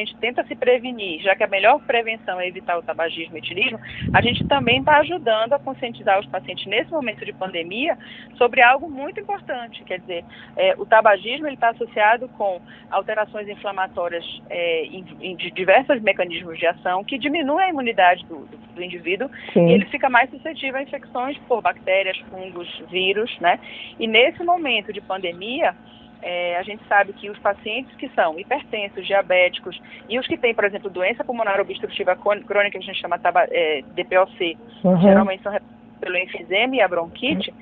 gente tenta se prevenir, já que a melhor prevenção é evitar o tabagismo e o etilismo, a gente também está ajudando a conscientizar os pacientes nesse momento de pandemia sobre algo muito importante. Quer dizer, é, o tabagismo está associado com alterações inflamatórias é, em, em, de diversos mecanismos de ação que diminuem a imunidade do, do, do indivíduo Sim. e ele fica mais suscetível a infecções por bactérias, fungos, vírus, né? E nesse momento de pandemia, é, a gente sabe que os pacientes que são hipertensos, diabéticos e os que têm, por exemplo, doença pulmonar obstrutiva crônica, que a gente chama é, DPOC, uhum. geralmente são pelo enfisema e a bronquite,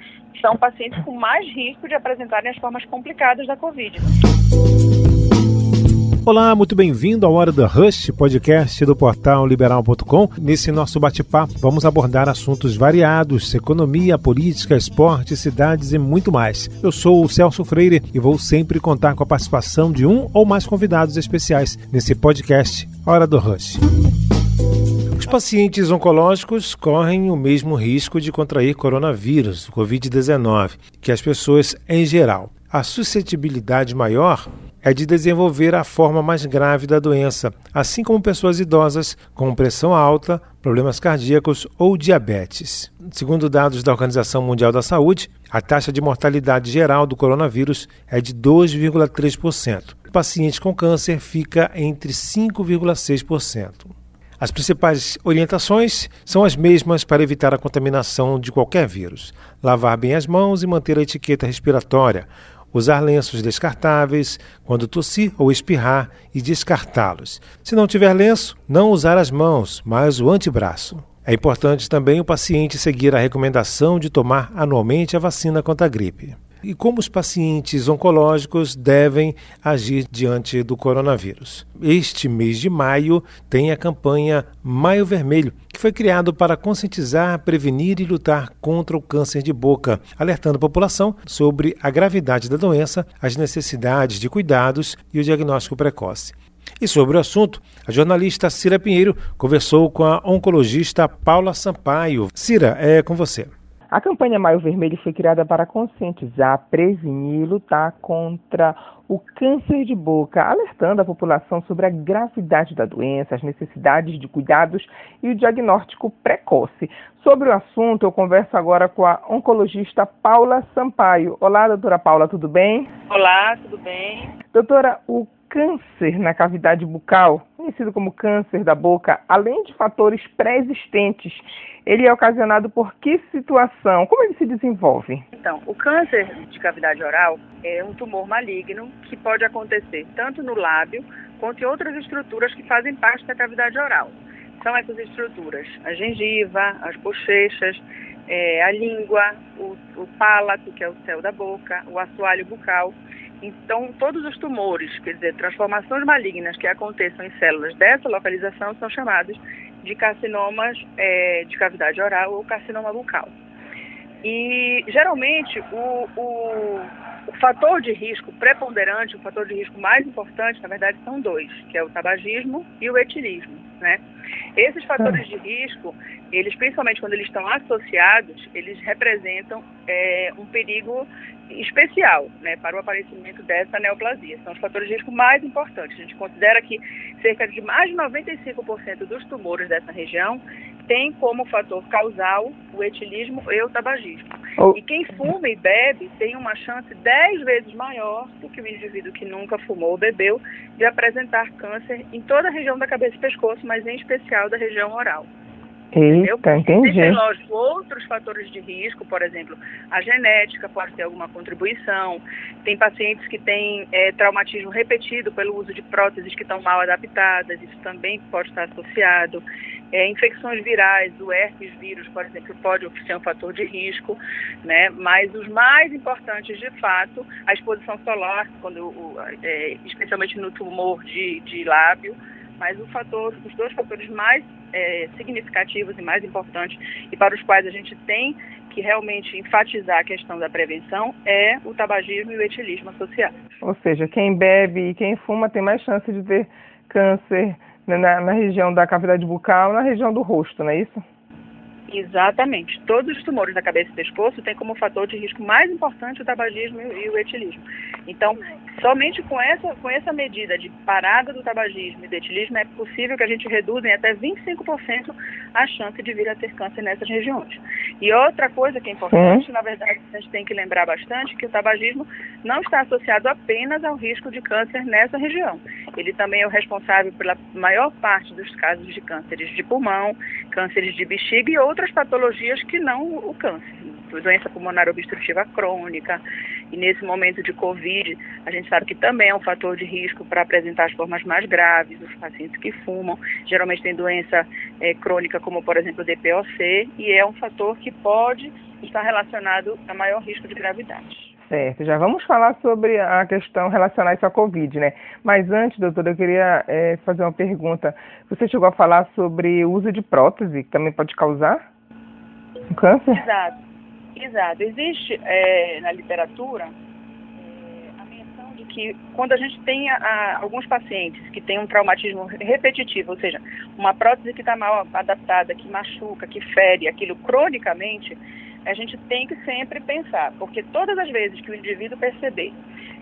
são pacientes com mais risco de apresentarem as formas complicadas da Covid. Olá, muito bem-vindo ao Hora do Rush, podcast do portal liberal.com. Nesse nosso bate-papo, vamos abordar assuntos variados: economia, política, esporte, cidades e muito mais. Eu sou o Celso Freire e vou sempre contar com a participação de um ou mais convidados especiais nesse podcast Hora do Rush. Os pacientes oncológicos correm o mesmo risco de contrair coronavírus, Covid-19, que as pessoas em geral. A suscetibilidade maior é de desenvolver a forma mais grave da doença, assim como pessoas idosas com pressão alta, problemas cardíacos ou diabetes. Segundo dados da Organização Mundial da Saúde, a taxa de mortalidade geral do coronavírus é de 2,3%. O paciente com câncer fica entre 5,6%. As principais orientações são as mesmas para evitar a contaminação de qualquer vírus: lavar bem as mãos e manter a etiqueta respiratória, usar lenços descartáveis quando tossir ou espirrar e descartá-los. Se não tiver lenço, não usar as mãos, mas o antebraço. É importante também o paciente seguir a recomendação de tomar anualmente a vacina contra a gripe e como os pacientes oncológicos devem agir diante do coronavírus. Este mês de maio tem a campanha Maio Vermelho, que foi criado para conscientizar, prevenir e lutar contra o câncer de boca, alertando a população sobre a gravidade da doença, as necessidades de cuidados e o diagnóstico precoce. E sobre o assunto, a jornalista Cira Pinheiro conversou com a oncologista Paula Sampaio. Cira, é com você. A campanha Maio Vermelho foi criada para conscientizar, prevenir e lutar contra o câncer de boca, alertando a população sobre a gravidade da doença, as necessidades de cuidados e o diagnóstico precoce. Sobre o assunto, eu converso agora com a oncologista Paula Sampaio. Olá, doutora Paula, tudo bem? Olá, tudo bem. Doutora, o câncer na cavidade bucal, conhecido como câncer da boca, além de fatores pré-existentes, ele é ocasionado por que situação? Como ele se desenvolve? Então, o câncer de cavidade oral é um tumor maligno que pode acontecer tanto no lábio quanto em outras estruturas que fazem parte da cavidade oral. São essas estruturas a gengiva, as bochechas, é, a língua, o, o palato, que é o céu da boca, o assoalho bucal então, todos os tumores, quer dizer, transformações malignas que aconteçam em células dessa localização são chamados de carcinomas é, de cavidade oral ou carcinoma bucal. E, geralmente, o, o, o fator de risco preponderante, o fator de risco mais importante, na verdade, são dois, que é o tabagismo e o etilismo, né? Esses fatores de risco, eles principalmente quando eles estão associados, eles representam é, um perigo especial né, para o aparecimento dessa neoplasia. São os fatores de risco mais importantes. A gente considera que cerca de mais de 95% dos tumores dessa região tem como fator causal o etilismo e o tabagismo. Oh. E quem fuma e bebe tem uma chance 10 vezes maior do que o indivíduo que nunca fumou ou bebeu de apresentar câncer em toda a região da cabeça e pescoço, mas em especial da região oral. Eita, entendi. Tem, lógico, outros fatores de risco, por exemplo, a genética pode ter alguma contribuição. Tem pacientes que têm é, traumatismo repetido pelo uso de próteses que estão mal adaptadas, isso também pode estar associado. É, infecções virais, o herpes vírus, por exemplo, pode ser um fator de risco, né? Mas os mais importantes, de fato, a exposição solar, quando, o, é, especialmente no tumor de, de lábio, mas o fator, os dois fatores mais é, significativos e mais importantes e para os quais a gente tem que realmente enfatizar a questão da prevenção é o tabagismo e o etilismo associados. Ou seja, quem bebe e quem fuma tem mais chance de ter câncer na, na região da cavidade bucal, na região do rosto, não é isso? Exatamente. Todos os tumores da cabeça e pescoço têm como fator de risco mais importante o tabagismo e o etilismo. Então, somente com essa, com essa medida de parada do tabagismo e do etilismo é possível que a gente reduza em até 25% a chance de vir a ter câncer nessas regiões. E outra coisa que é importante, uhum. na verdade, a gente tem que lembrar bastante que o tabagismo não está associado apenas ao risco de câncer nessa região. Ele também é o responsável pela maior parte dos casos de cânceres de pulmão, cânceres de bexiga e outras patologias que não o câncer, doença pulmonar obstrutiva crônica. E nesse momento de Covid, a gente sabe que também é um fator de risco para apresentar as formas mais graves, os pacientes que fumam, geralmente tem doença é, crônica como, por exemplo, o DPOC, e é um fator que pode estar relacionado a maior risco de gravidade. Certo, já vamos falar sobre a questão relacionada isso à Covid, né? Mas antes, doutora, eu queria é, fazer uma pergunta. Você chegou a falar sobre o uso de prótese, que também pode causar um câncer? Exato, exato. Existe é, na literatura é, a menção de que quando a gente tem a, alguns pacientes que têm um traumatismo repetitivo, ou seja, uma prótese que está mal adaptada, que machuca, que fere aquilo cronicamente, a gente tem que sempre pensar, porque todas as vezes que o indivíduo perceber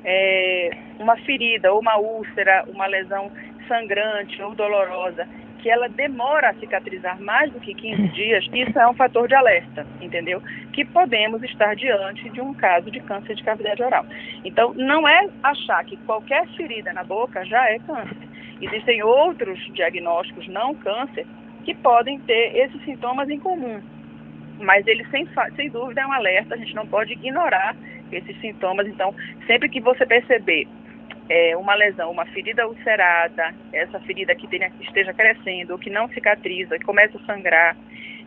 é, uma ferida ou uma úlcera, uma lesão sangrante ou dolorosa, que ela demora a cicatrizar mais do que 15 dias, isso é um fator de alerta, entendeu? Que podemos estar diante de um caso de câncer de cavidade oral. Então, não é achar que qualquer ferida na boca já é câncer. Existem outros diagnósticos não câncer que podem ter esses sintomas em comum mas ele sem, sem dúvida é um alerta, a gente não pode ignorar esses sintomas. Então, sempre que você perceber é, uma lesão, uma ferida ulcerada, essa ferida que tenha, esteja crescendo, ou que não cicatriza, que começa a sangrar,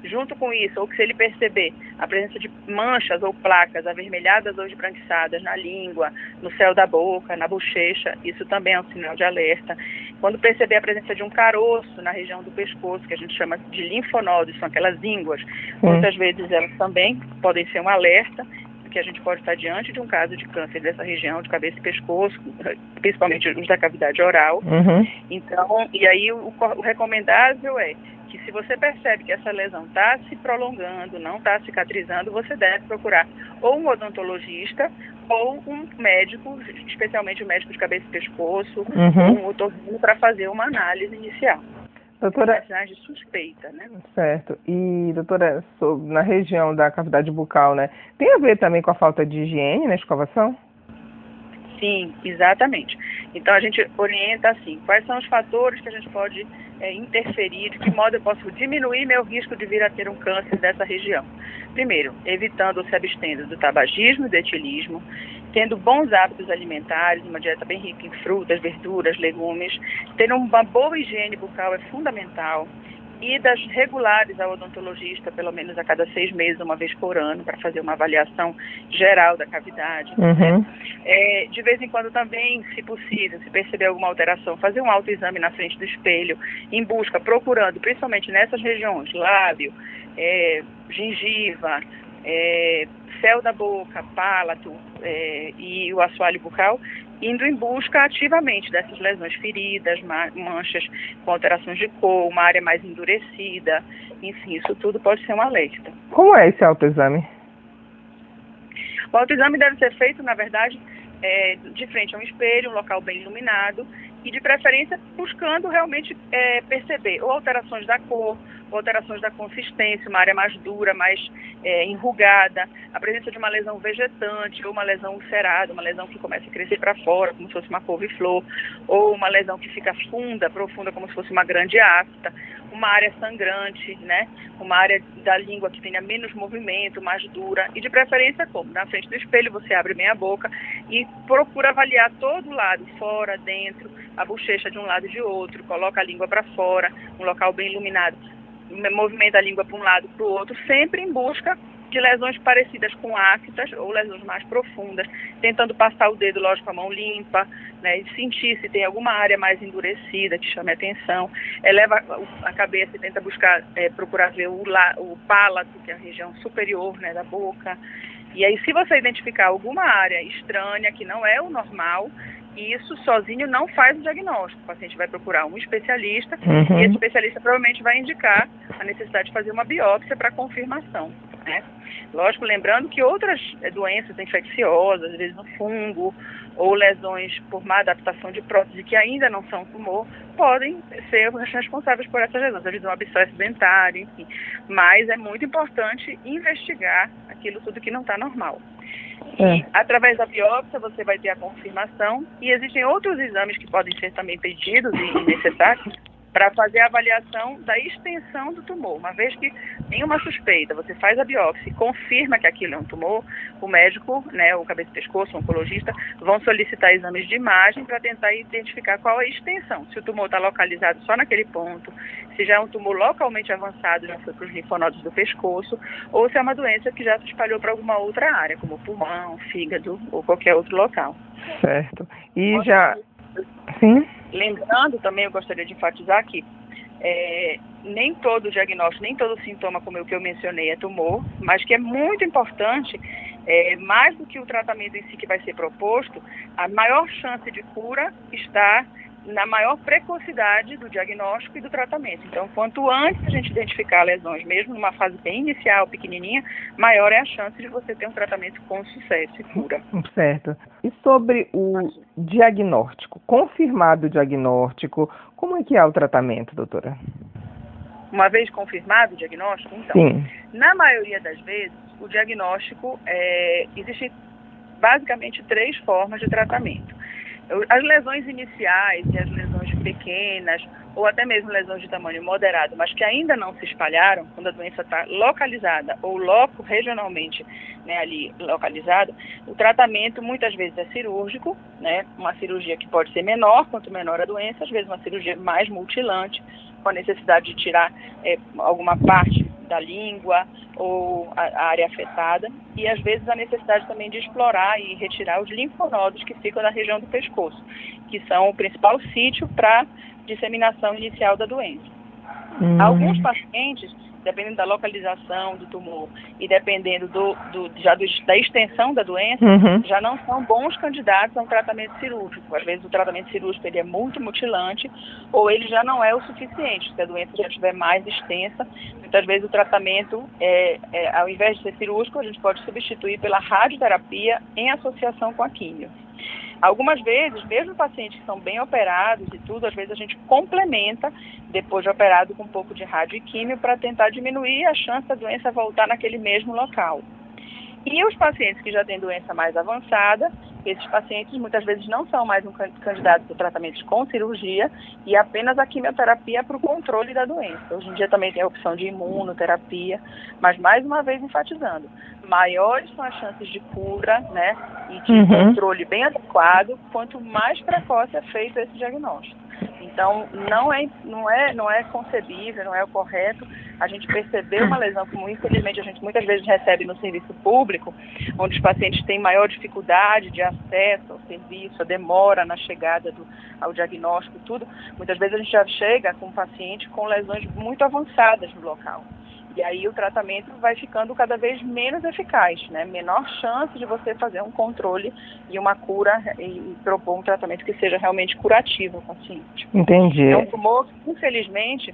junto com isso, ou que se ele perceber a presença de manchas ou placas avermelhadas ou esbranquiçadas na língua, no céu da boca, na bochecha, isso também é um sinal de alerta. Quando perceber a presença de um caroço na região do pescoço, que a gente chama de linfonodos, são aquelas ínguas, muitas vezes elas também podem ser um alerta que a gente pode estar diante de um caso de câncer dessa região de cabeça e pescoço, principalmente os da cavidade oral. Uhum. Então, e aí o, o recomendável é que se você percebe que essa lesão está se prolongando, não está cicatrizando, você deve procurar ou um odontologista ou um médico, especialmente o um médico de cabeça e pescoço, uhum. um otorrino, para fazer uma análise inicial. Doutora, de suspeita, né? Certo. E, doutora, na região da cavidade bucal, né, tem a ver também com a falta de higiene na escovação? Sim, exatamente. Então a gente orienta assim, quais são os fatores que a gente pode é, interferir, de que modo eu posso diminuir meu risco de vir a ter um câncer dessa região. Primeiro, evitando se abstendo do tabagismo e do etilismo, tendo bons hábitos alimentares, uma dieta bem rica em frutas, verduras, legumes, ter uma boa higiene bucal é fundamental, idas regulares ao odontologista, pelo menos a cada seis meses, uma vez por ano, para fazer uma avaliação geral da cavidade. Uhum. Né? É, de vez em quando também, se possível, se perceber alguma alteração, fazer um autoexame na frente do espelho, em busca, procurando, principalmente nessas regiões, lábio, é, gengiva, é, céu da boca, palato é, e o assoalho bucal, indo em busca ativamente dessas lesões feridas, manchas com alterações de cor, uma área mais endurecida, enfim, isso tudo pode ser um alerta. Como é esse autoexame? O autoexame deve ser feito, na verdade, é, de frente a um espelho, um local bem iluminado e, de preferência, buscando realmente é, perceber ou alterações da cor, alterações da consistência, uma área mais dura, mais é, enrugada, a presença de uma lesão vegetante ou uma lesão ulcerada, uma lesão que começa a crescer para fora, como se fosse uma couve-flor, ou uma lesão que fica funda, profunda, como se fosse uma grande afta, uma área sangrante, né? Uma área da língua que tenha menos movimento, mais dura, e de preferência como? Na frente do espelho você abre bem a boca e procura avaliar todo o lado, fora, dentro, a bochecha de um lado e de outro, coloca a língua para fora, um local bem iluminado movimenta a língua para um lado para o outro, sempre em busca de lesões parecidas com ácidas ou lesões mais profundas, tentando passar o dedo, lógico, com a mão limpa, né, e sentir se tem alguma área mais endurecida que chame atenção. Eleva a cabeça e tenta buscar, é, procurar ver o, la, o palato, que é a região superior né, da boca. E aí, se você identificar alguma área estranha, que não é o normal, isso sozinho não faz o diagnóstico. O paciente vai procurar um especialista uhum. e esse especialista provavelmente vai indicar a necessidade de fazer uma biópsia para confirmação. Né? Lógico, lembrando que outras eh, doenças infecciosas, às vezes no fungo, ou lesões por má adaptação de prótese que ainda não são tumor, podem ser responsáveis por essas lesões, às vezes um abscesso dentário, enfim. Mas é muito importante investigar aquilo tudo que não está normal. É. Através da biópsia você vai ter a confirmação e existem outros exames que podem ser também pedidos e necessários para fazer a avaliação da extensão do tumor. Uma vez que tem uma suspeita, você faz a biópsia e confirma que aquilo é um tumor, o médico, né, o cabeça e pescoço, o oncologista, vão solicitar exames de imagem para tentar identificar qual é a extensão. Se o tumor está localizado só naquele ponto, se já é um tumor localmente avançado, já foi para os linfonodos do pescoço, ou se é uma doença que já se espalhou para alguma outra área, como pulmão, fígado ou qualquer outro local. Certo. E já. Sim? Lembrando também, eu gostaria de enfatizar que é, nem todo diagnóstico, nem todo sintoma, como o que eu mencionei, é tumor, mas que é muito importante, é, mais do que o tratamento em si que vai ser proposto, a maior chance de cura está na maior precocidade do diagnóstico e do tratamento. Então, quanto antes a gente identificar lesões, mesmo numa fase bem inicial, pequenininha, maior é a chance de você ter um tratamento com sucesso e cura. Certo. E sobre o diagnóstico, confirmado o diagnóstico, como é que é o tratamento, doutora? Uma vez confirmado o diagnóstico, então, Sim. na maioria das vezes, o diagnóstico, é, existe basicamente três formas de tratamento. As lesões iniciais e as lesões pequenas, ou até mesmo lesões de tamanho moderado, mas que ainda não se espalharam, quando a doença está localizada ou loco regionalmente né, ali localizada, o tratamento muitas vezes é cirúrgico, né, uma cirurgia que pode ser menor, quanto menor a doença, às vezes uma cirurgia mais mutilante, com a necessidade de tirar é, alguma parte da língua ou a, a, área afetada e às vezes a necessidade também de explorar e retirar os linfonodos que ficam na região do pescoço, que são o principal sítio para disseminação inicial da doença. Hum. Alguns pacientes dependendo da localização do tumor e dependendo do, do já do, da extensão da doença, uhum. já não são bons candidatos a um tratamento cirúrgico. Às vezes o tratamento cirúrgico ele é muito mutilante ou ele já não é o suficiente. Se a doença já estiver mais extensa, muitas vezes o tratamento, é, é, ao invés de ser cirúrgico, a gente pode substituir pela radioterapia em associação com a químio. Algumas vezes, mesmo pacientes que são bem operados e tudo, às vezes a gente complementa depois de operado com um pouco de rádio e químio para tentar diminuir a chance da doença voltar naquele mesmo local. E os pacientes que já têm doença mais avançada, esses pacientes muitas vezes não são mais um candidato para tratamento com cirurgia e apenas a quimioterapia para o controle da doença. Hoje em dia também tem a opção de imunoterapia, mas mais uma vez enfatizando, maiores são as chances de cura, né, e de uhum. controle bem adequado, quanto mais precoce é feito esse diagnóstico. Então, não é, não é, não é concebível, não é o correto a gente perceber uma lesão, como infelizmente a gente muitas vezes recebe no serviço público, onde os pacientes têm maior dificuldade de acesso ao serviço, a demora na chegada do, ao diagnóstico, tudo. Muitas vezes a gente já chega com um paciente com lesões muito avançadas no local. E aí o tratamento vai ficando cada vez menos eficaz, né? Menor chance de você fazer um controle e uma cura e propor um tratamento que seja realmente curativo ao paciente. Entendi. É um tumor, infelizmente,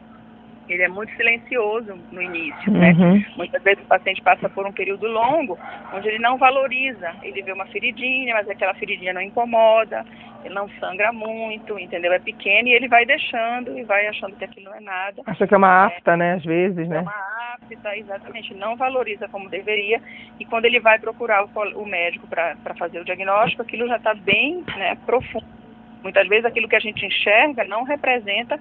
ele é muito silencioso no início, né? Uhum. Muitas vezes o paciente passa por um período longo, onde ele não valoriza. Ele vê uma feridinha, mas aquela feridinha não incomoda, ele não sangra muito, entendeu? É pequeno e ele vai deixando e vai achando que aquilo não é nada. Acha que é uma afta, é, né? Às vezes, né? É uma afta, exatamente. Não valoriza como deveria. E quando ele vai procurar o, o médico para fazer o diagnóstico, aquilo já está bem né, profundo. Muitas vezes aquilo que a gente enxerga não representa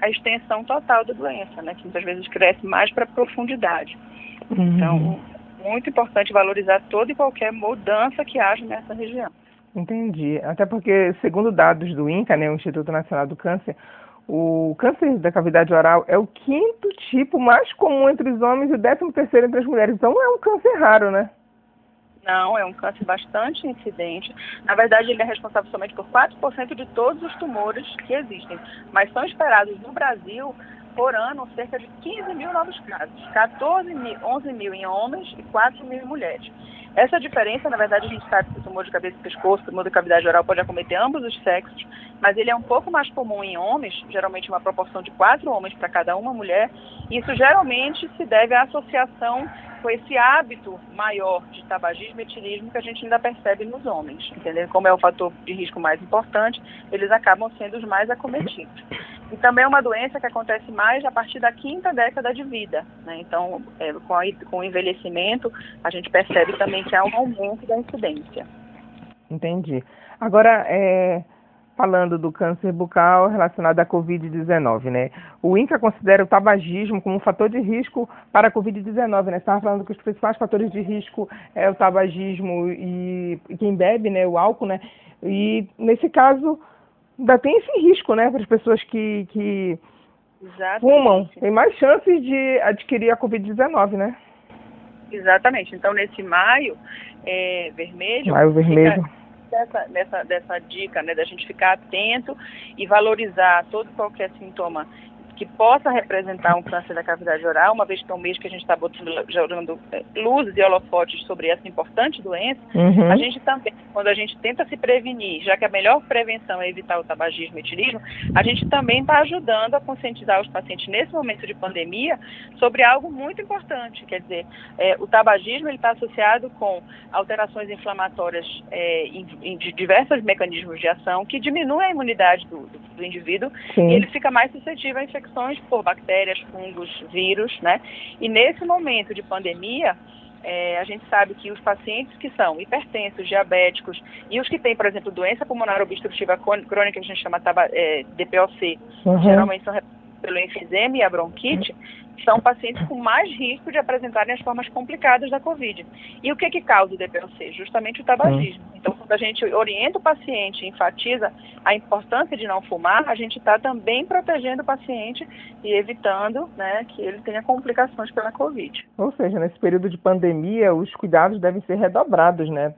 a extensão total da doença, né? Que muitas vezes cresce mais para profundidade. Uhum. Então, muito importante valorizar toda e qualquer mudança que haja nessa região. Entendi. Até porque, segundo dados do INCA, né, o Instituto Nacional do Câncer, o câncer da cavidade oral é o quinto tipo mais comum entre os homens e o décimo terceiro entre as mulheres. Então, é um câncer raro, né? Não, é um câncer bastante incidente. Na verdade, ele é responsável somente por 4% de todos os tumores que existem. Mas são esperados no Brasil por ano cerca de 15 mil novos casos, 14 mil, 11 mil em homens e 4 mil em mulheres. Essa diferença, na verdade, a gente sabe que o tumor de cabeça e pescoço, o tumor de cavidade oral pode acometer ambos os sexos, mas ele é um pouco mais comum em homens, geralmente uma proporção de quatro homens para cada uma mulher. Isso geralmente se deve à associação com esse hábito maior de tabagismo e etilismo que a gente ainda percebe nos homens, entendeu? Como é o fator de risco mais importante, eles acabam sendo os mais acometidos. E também é uma doença que acontece mais a partir da quinta década de vida. Né? Então, é, com, a, com o envelhecimento, a gente percebe também que há um aumento da incidência. Entendi. Agora, é, falando do câncer bucal relacionado à Covid-19, né? O INCA considera o tabagismo como um fator de risco para a Covid-19, né? Você estava falando que os principais fatores de risco é o tabagismo e, quem bebe, né? O álcool, né? E, nesse caso, ainda tem esse risco, né? Para as pessoas que, que fumam. Tem mais chances de adquirir a Covid-19, né? Exatamente. Então, nesse maio é, vermelho... Maio vermelho. Dessa, dessa, dessa dica, né, da gente ficar atento e valorizar todo qualquer sintoma que possa representar um câncer da cavidade oral, uma vez que é um mês que a gente está botando, jogando eh, luzes e holofotes sobre essa importante doença, uhum. a gente também, quando a gente tenta se prevenir, já que a melhor prevenção é evitar o tabagismo e etilismo, a gente também está ajudando a conscientizar os pacientes nesse momento de pandemia sobre algo muito importante, quer dizer, é, o tabagismo está associado com alterações inflamatórias é, em, em, de diversos mecanismos de ação que diminuem a imunidade do, do, indivíduo Sim. e ele fica mais suscetível a infecções infecções por bactérias, fungos, vírus, né? E nesse momento de pandemia, é, a gente sabe que os pacientes que são hipertensos, diabéticos e os que têm, por exemplo, doença pulmonar obstrutiva crônica, que a gente chama é, DPOC, uhum. geralmente são pelo enfisema e a bronquite, são pacientes com mais risco de apresentarem as formas complicadas da Covid. E o que, que causa o DPOC? Justamente o tabagismo. Então, quando a gente orienta o paciente e enfatiza a importância de não fumar, a gente está também protegendo o paciente e evitando né, que ele tenha complicações pela Covid. Ou seja, nesse período de pandemia, os cuidados devem ser redobrados, né?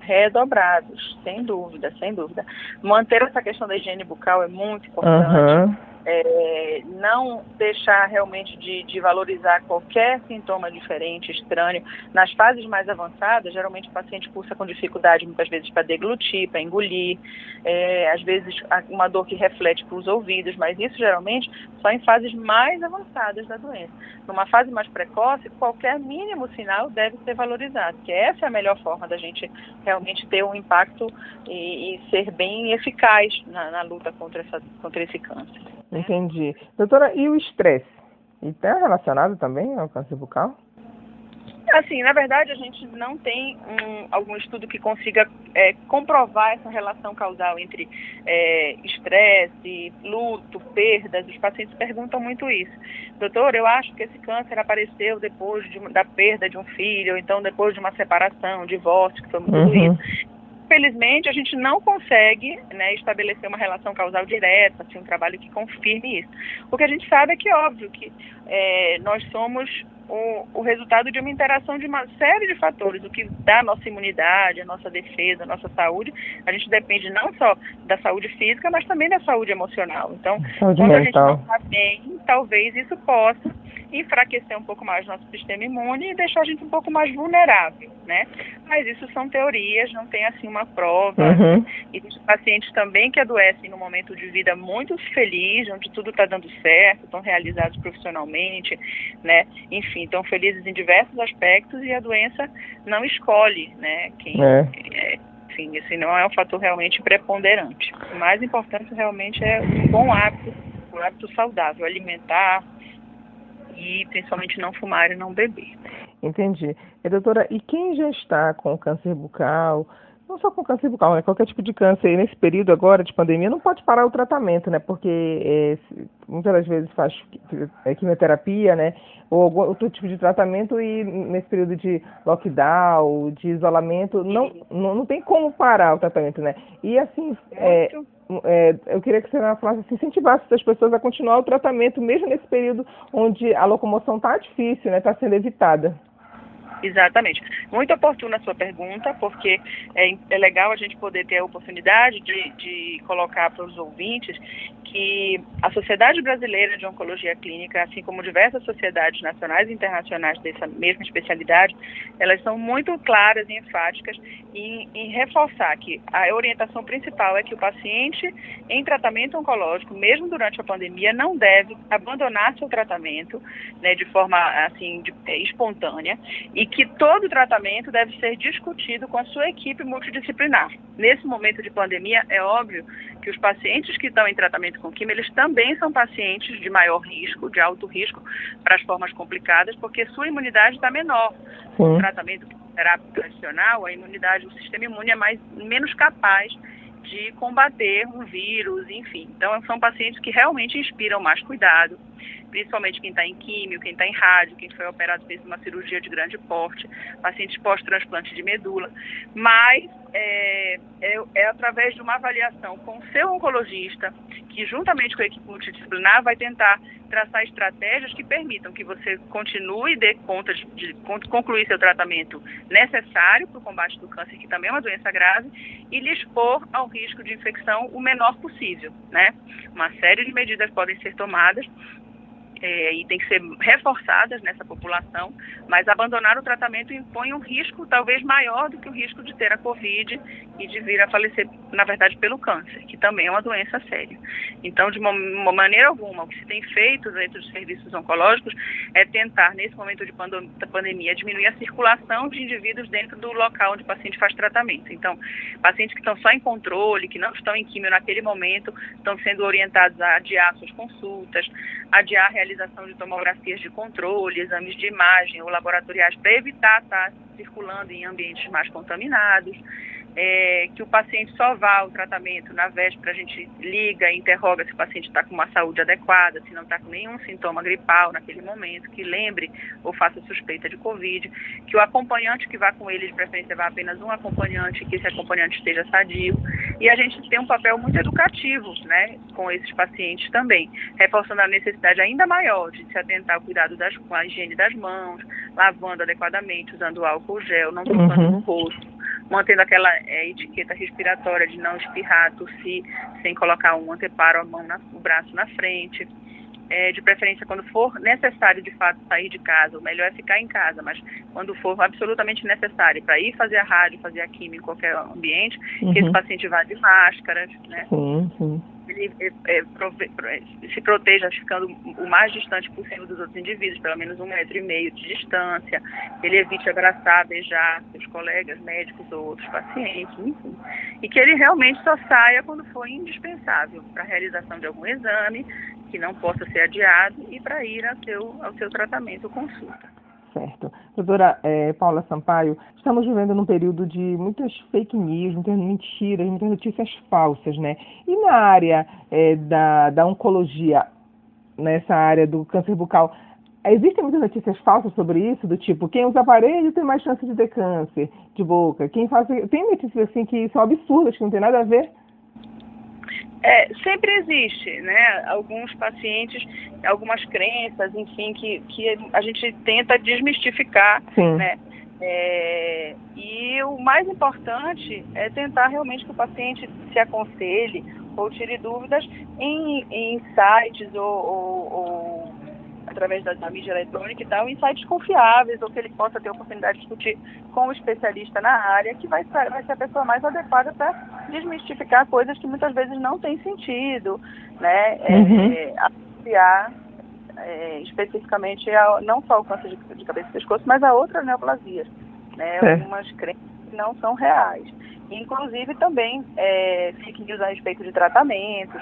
Redobrados, sem dúvida, sem dúvida. Manter essa questão da higiene bucal é muito importante. Uhum é, não deixar realmente de, de, valorizar qualquer sintoma diferente, estranho. Nas fases mais avançadas, geralmente o paciente pulsa com dificuldade muitas vezes para deglutir, para engolir, é, às vezes uma dor que reflete para os ouvidos, mas isso geralmente só em fases mais avançadas da doença. Numa fase mais precoce, qualquer mínimo sinal deve ser valorizado, porque essa é a melhor forma da gente realmente ter um impacto e, e ser bem eficaz na, na luta contra, essa, contra esse câncer. Entendi. Doutora, e o estresse? E está relacionado também ao câncer bucal? Assim, na verdade, a gente não tem um, algum estudo que consiga é, comprovar essa relação causal entre é, estresse, é, luto, perdas. Os pacientes perguntam muito isso. Doutor, eu acho que esse câncer apareceu depois de, da perda de um filho, ou então depois de uma separação, divórcio, que foi tudo uhum. isso infelizmente, a gente não consegue né, estabelecer uma relação causal direta, assim, um trabalho que confirme isso. O que a gente sabe é que, óbvio, que é, nós somos o, o, resultado de uma interação de uma série de fatores, o que dá a nossa imunidade, a nossa defesa, a nossa saúde. A gente depende não só da saúde física, mas também da saúde emocional. Então, saúde quando mental. a gente não está bem, talvez isso possa enfraquecer um pouco mais nosso sistema imune e deixar a gente um pouco mais vulnerável, né? Mas isso são teorias, não tem assim uma prova. Uhum. Existem pacientes também que adoecem num momento de vida muito feliz, onde tudo está dando certo, estão realizados profissionalmente, né? Enfim, estão felizes em diversos aspectos e a doença não escolhe, né? Quem é. é enfim, esse não é um fator realmente preponderante. O mais importante realmente é um bom hábito, um hábito saudável, alimentar, e principalmente não fumar e não beber. Entendi. E, doutora, e quem já está com câncer bucal, não só com câncer bucal, né? qualquer tipo de câncer, nesse período agora de pandemia, não pode parar o tratamento, né? Porque é, muitas das vezes faz é, quimioterapia, né? Ou algum outro tipo de tratamento e nesse período de lockdown, de isolamento, não, não, não tem como parar o tratamento, né? E assim, é, é, eu queria que você falasse assim, incentivasse as pessoas a continuar o tratamento, mesmo nesse período onde a locomoção está difícil, né? Está sendo evitada. Exatamente. Muito oportuna a sua pergunta, porque é, é legal a gente poder ter a oportunidade de, de colocar para os ouvintes que a Sociedade Brasileira de Oncologia Clínica, assim como diversas sociedades nacionais e internacionais dessa mesma especialidade, elas são muito claras e enfáticas em, em reforçar que a orientação principal é que o paciente em tratamento oncológico, mesmo durante a pandemia, não deve abandonar seu tratamento né, de forma assim de, é, espontânea e que todo tratamento deve ser discutido com a sua equipe multidisciplinar. Nesse momento de pandemia, é óbvio que os pacientes que estão em tratamento com quimio, eles também são pacientes de maior risco, de alto risco para as formas complicadas, porque sua imunidade está menor. O tratamento terápico tradicional, a imunidade, o sistema imune é mais, menos capaz de combater um vírus, enfim. Então, são pacientes que realmente inspiram mais cuidado, principalmente quem está em químio, quem está em rádio, quem foi operado, fez uma cirurgia de grande porte, pacientes pós-transplante de medula. Mas é, é, é, através de uma avaliação com o seu oncologista, que juntamente com a equipe multidisciplinar vai tentar traçar estratégias que permitam que você continue e dê conta de, de concluir seu tratamento necessário para o combate do câncer, que também é uma doença grave, e lhe expor ao risco de infecção o menor possível, né? Uma série de medidas podem ser tomadas é, e tem que ser reforçadas nessa população, mas abandonar o tratamento impõe um risco talvez maior do que o risco de ter a Covid e de vir a falecer, na verdade, pelo câncer, que também é uma doença séria. Então, de uma, uma maneira alguma, o que se tem feito dentro dos serviços oncológicos é tentar, nesse momento de pandemia, diminuir a circulação de indivíduos dentro do local onde o paciente faz tratamento. Então, pacientes que estão só em controle, que não estão em químio naquele momento, estão sendo orientados a adiar suas consultas, adiar a realização de tomografias de controle, exames de imagem ou laboratoriais para evitar estar circulando em ambientes mais contaminados é, que o paciente só vá ao tratamento na véspera, a gente liga e interroga se o paciente está com uma saúde adequada, se não está com nenhum sintoma gripal naquele momento, que lembre ou faça suspeita de Covid, que o acompanhante que vá com ele, de preferência, vá apenas um acompanhante, que esse acompanhante esteja sadio. E a gente tem um papel muito educativo né, com esses pacientes também, reforçando a necessidade ainda maior de se atentar ao cuidado das, com a higiene das mãos, lavando adequadamente, usando álcool gel, não tocando uhum. no rosto mantendo aquela é, etiqueta respiratória de não espirrar, tossir, sem colocar um anteparo, a mão, na, o braço na frente. É, de preferência, quando for necessário de fato sair de casa, o melhor é ficar em casa, mas quando for absolutamente necessário para ir fazer a rádio, fazer a química em qualquer ambiente, uhum. que esse paciente vá de máscara, né? Sim, sim ele é, é, é, se proteja ficando o mais distante possível dos outros indivíduos, pelo menos um metro e meio de distância, ele evite abraçar, beijar seus colegas médicos ou outros pacientes, enfim. E que ele realmente só saia quando for indispensável para a realização de algum exame, que não possa ser adiado, e para ir ao seu, ao seu tratamento consulta certo. Doutora é, Paula Sampaio, estamos vivendo num período de muitas fake news, muitas mentiras, muitas notícias falsas, né? E na área é, da, da oncologia, nessa área do câncer bucal, existem muitas notícias falsas sobre isso, do tipo, quem usa aparelho tem mais chance de ter câncer de boca. Quem faz. Tem notícias assim que são absurdas, que não tem nada a ver é, sempre existe, né? Alguns pacientes, algumas crenças, enfim, que, que a gente tenta desmistificar, Sim. né? É, e o mais importante é tentar realmente que o paciente se aconselhe ou tire dúvidas em, em sites ou, ou, ou através da, da, mídia eletrônica e tal, em sites confiáveis, ou que ele possa ter a oportunidade de discutir com um especialista na área, que vai, vai ser a pessoa mais adequada para desmistificar coisas que muitas vezes não têm sentido, né? É, uhum. É, associar é, especificamente a, não só o câncer de, de, cabeça e pescoço, mas a outras neoplasias, né? É. Algumas crenças que não são reais. Inclusive também é, fake news a respeito de tratamentos,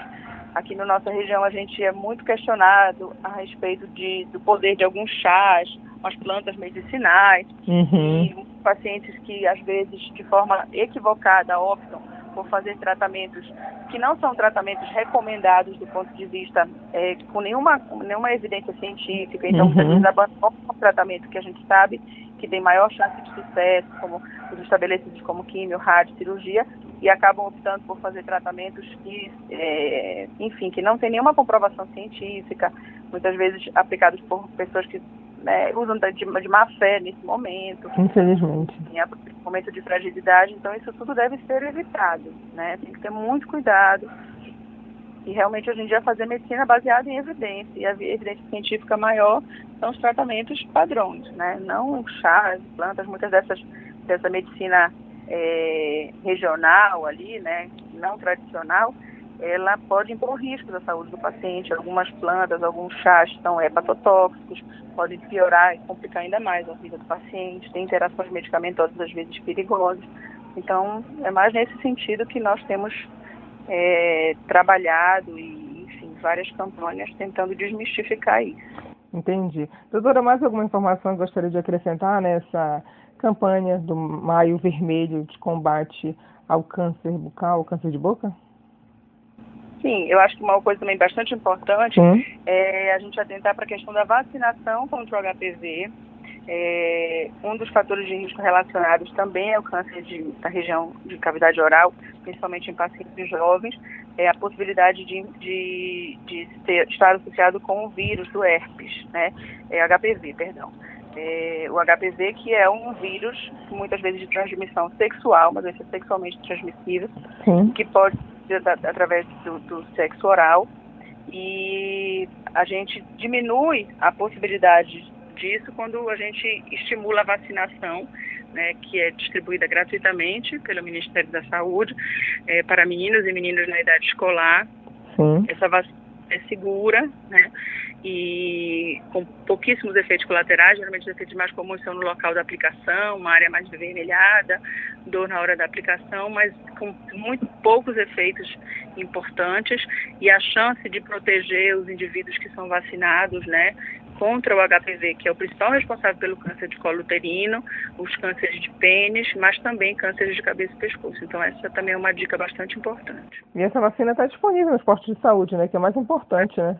Aqui na nossa região a gente é muito questionado a respeito de, do poder de alguns chás, umas plantas medicinais, uhum. e pacientes que às vezes de forma equivocada optam por fazer tratamentos que não são tratamentos recomendados do ponto de vista é, com nenhuma, nenhuma evidência científica, então uhum. muitas vezes abandonam o tratamento que a gente sabe que tem maior chance de sucesso, como os estabelecidos como químio, rádio, cirurgia, e acabam optando por fazer tratamentos que, é, enfim, que não tem nenhuma comprovação científica, muitas vezes aplicados por pessoas que né, usam de, de má fé nesse momento. Infelizmente. Em momento de fragilidade, então isso tudo deve ser evitado, né? Tem que ter muito cuidado. E realmente hoje em dia fazer medicina baseada em evidência. E a evidência científica maior são os tratamentos padrões, né? Não chás, plantas, muitas dessas dessa medicina é, regional ali, né? Não tradicional, ela pode impor riscos à saúde do paciente. Algumas plantas, alguns chás são hepatotóxicos, podem piorar e complicar ainda mais a vida do paciente. Tem interações medicamentosas às vezes perigosas. Então, é mais nesse sentido que nós temos é, trabalhado e, enfim, várias campanhas tentando desmistificar isso. Entendi. Doutora, mais alguma informação gostaria de acrescentar nessa campanha do Maio Vermelho de combate ao câncer bucal, ao câncer de boca? Sim, eu acho que uma coisa também bastante importante hum. é a gente atentar para a questão da vacinação contra o HPV, é, um dos fatores de risco relacionados também é o câncer de, da região de cavidade oral, principalmente em pacientes jovens, é a possibilidade de, de, de ter, estar associado com o vírus do herpes, né? É HPV, perdão. É, o HPV que é um vírus muitas vezes de transmissão sexual, mas doença sexualmente transmissível, Sim. que pode ser através do, do sexo oral e a gente diminui a possibilidade disso quando a gente estimula a vacinação, né, que é distribuída gratuitamente pelo Ministério da Saúde é, para meninos e meninas na idade escolar. Sim. Essa vacina é segura, né? E com pouquíssimos efeitos colaterais, geralmente os efeitos mais comuns são no local da aplicação, uma área mais vermelhada, dor na hora da aplicação, mas com muito poucos efeitos importantes e a chance de proteger os indivíduos que são vacinados, né, contra o HPV, que é o principal responsável pelo câncer de colo uterino, os cânceres de pênis, mas também cânceres de cabeça e pescoço. Então essa também é uma dica bastante importante. E essa vacina está disponível nos postos de saúde, né, que é mais importante, né?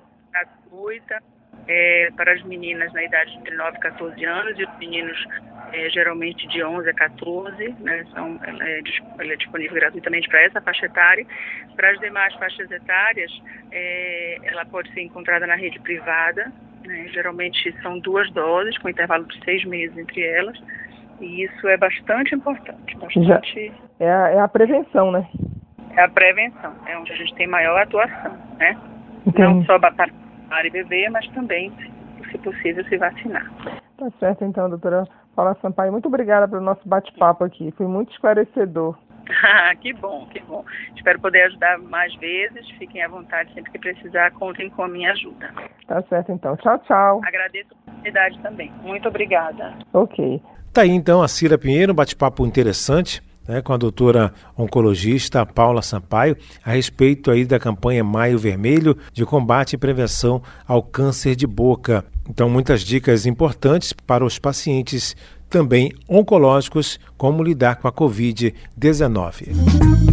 Gratuita é, para as meninas na idade de 9 e 14 anos e os meninos é, geralmente de 11 a 14, né, são, ela, é, ela é disponível gratuitamente para essa faixa etária. Para as demais faixas etárias, é, ela pode ser encontrada na rede privada, né, geralmente são duas doses, com intervalo de seis meses entre elas, e isso é bastante importante. Bastante... É, a, é a prevenção, né? É a prevenção, é onde a gente tem maior atuação, né? Entendi. Não só para e beber, mas também, se possível, se vacinar. Tá certo, então, doutora Paula Sampaio. Muito obrigada pelo nosso bate-papo aqui. Foi muito esclarecedor. Ah, que bom, que bom. Espero poder ajudar mais vezes. Fiquem à vontade sempre que precisar. Contem com a minha ajuda. Tá certo, então. Tchau, tchau. Agradeço a oportunidade também. Muito obrigada. Ok. Tá aí, então, a Cira Pinheiro, bate-papo interessante né, com a doutora oncologista Paula Sampaio a respeito aí da campanha Maio Vermelho de combate e prevenção ao câncer de boca. Então, muitas dicas importantes para os pacientes também oncológicos, como lidar com a Covid-19.